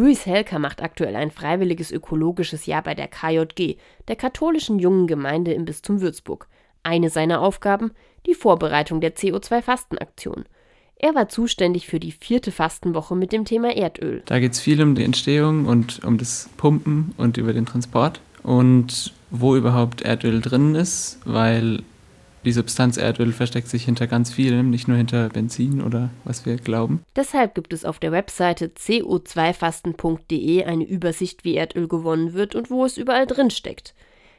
Luis Helker macht aktuell ein freiwilliges ökologisches Jahr bei der KJG, der katholischen jungen Gemeinde im Bistum Würzburg. Eine seiner Aufgaben die Vorbereitung der CO2-Fastenaktion. Er war zuständig für die vierte Fastenwoche mit dem Thema Erdöl. Da geht es viel um die Entstehung und um das Pumpen und über den Transport und wo überhaupt Erdöl drin ist, weil die Substanz Erdöl versteckt sich hinter ganz vielem, nicht nur hinter Benzin oder was wir glauben. Deshalb gibt es auf der Webseite co2fasten.de eine Übersicht, wie Erdöl gewonnen wird und wo es überall drin steckt.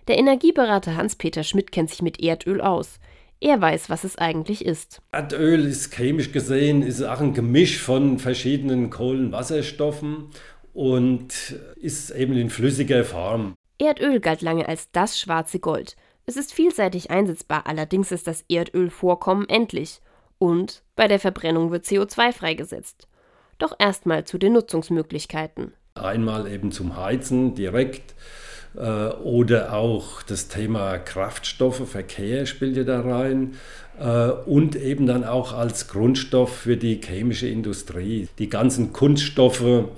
Der Energieberater Hans-Peter Schmidt kennt sich mit Erdöl aus. Er weiß, was es eigentlich ist. Erdöl ist chemisch gesehen ist auch ein Gemisch von verschiedenen Kohlenwasserstoffen und ist eben in flüssiger Form. Erdöl galt lange als das schwarze Gold. Es ist vielseitig einsetzbar, allerdings ist das Erdölvorkommen endlich. Und bei der Verbrennung wird CO2 freigesetzt. Doch erstmal zu den Nutzungsmöglichkeiten. Einmal eben zum Heizen direkt äh, oder auch das Thema Kraftstoffe, Verkehr spielt ja da rein äh, und eben dann auch als Grundstoff für die chemische Industrie. Die ganzen Kunststoffe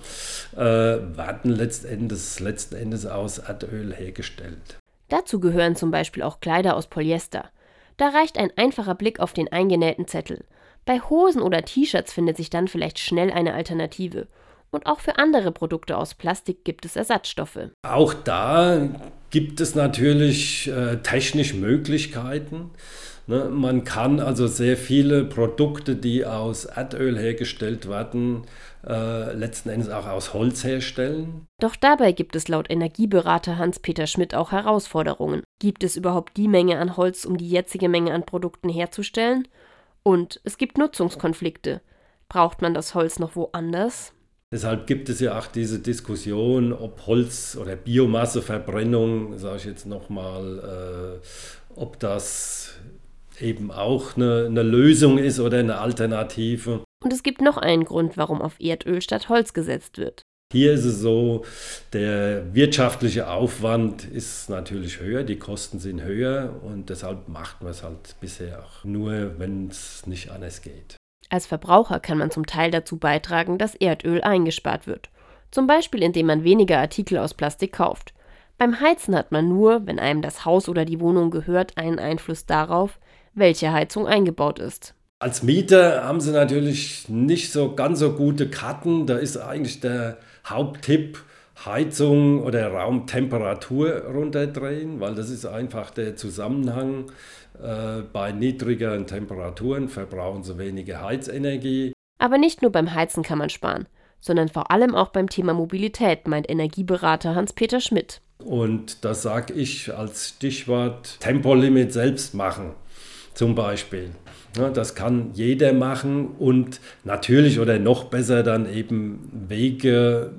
äh, werden letztendlich, letzten Endes aus Erdöl hergestellt. Dazu gehören zum Beispiel auch Kleider aus Polyester. Da reicht ein einfacher Blick auf den eingenähten Zettel. Bei Hosen oder T-Shirts findet sich dann vielleicht schnell eine Alternative. Und auch für andere Produkte aus Plastik gibt es Ersatzstoffe. Auch da gibt es natürlich äh, technisch Möglichkeiten. Ne? Man kann also sehr viele Produkte, die aus Erdöl hergestellt werden, äh, letzten Endes auch aus Holz herstellen. Doch dabei gibt es laut Energieberater Hans-Peter Schmidt auch Herausforderungen. Gibt es überhaupt die Menge an Holz, um die jetzige Menge an Produkten herzustellen? Und es gibt Nutzungskonflikte. Braucht man das Holz noch woanders? Deshalb gibt es ja auch diese Diskussion, ob Holz- oder Biomasseverbrennung, sage ich jetzt nochmal, äh, ob das eben auch eine, eine Lösung ist oder eine Alternative. Und es gibt noch einen Grund, warum auf Erdöl statt Holz gesetzt wird. Hier ist es so, der wirtschaftliche Aufwand ist natürlich höher, die Kosten sind höher und deshalb macht man es halt bisher auch nur, wenn es nicht anders geht. Als Verbraucher kann man zum Teil dazu beitragen, dass Erdöl eingespart wird. Zum Beispiel indem man weniger Artikel aus Plastik kauft. Beim Heizen hat man nur, wenn einem das Haus oder die Wohnung gehört, einen Einfluss darauf, welche Heizung eingebaut ist. Als Mieter haben sie natürlich nicht so ganz so gute Karten. Da ist eigentlich der Haupttipp, Heizung oder Raumtemperatur runterdrehen, weil das ist einfach der Zusammenhang. Äh, bei niedrigeren Temperaturen verbrauchen sie weniger Heizenergie. Aber nicht nur beim Heizen kann man sparen, sondern vor allem auch beim Thema Mobilität, meint Energieberater Hans-Peter Schmidt. Und das sage ich als Stichwort Tempolimit selbst machen, zum Beispiel. Das kann jeder machen und natürlich oder noch besser dann eben Wege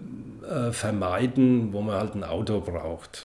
äh, vermeiden, wo man halt ein Auto braucht.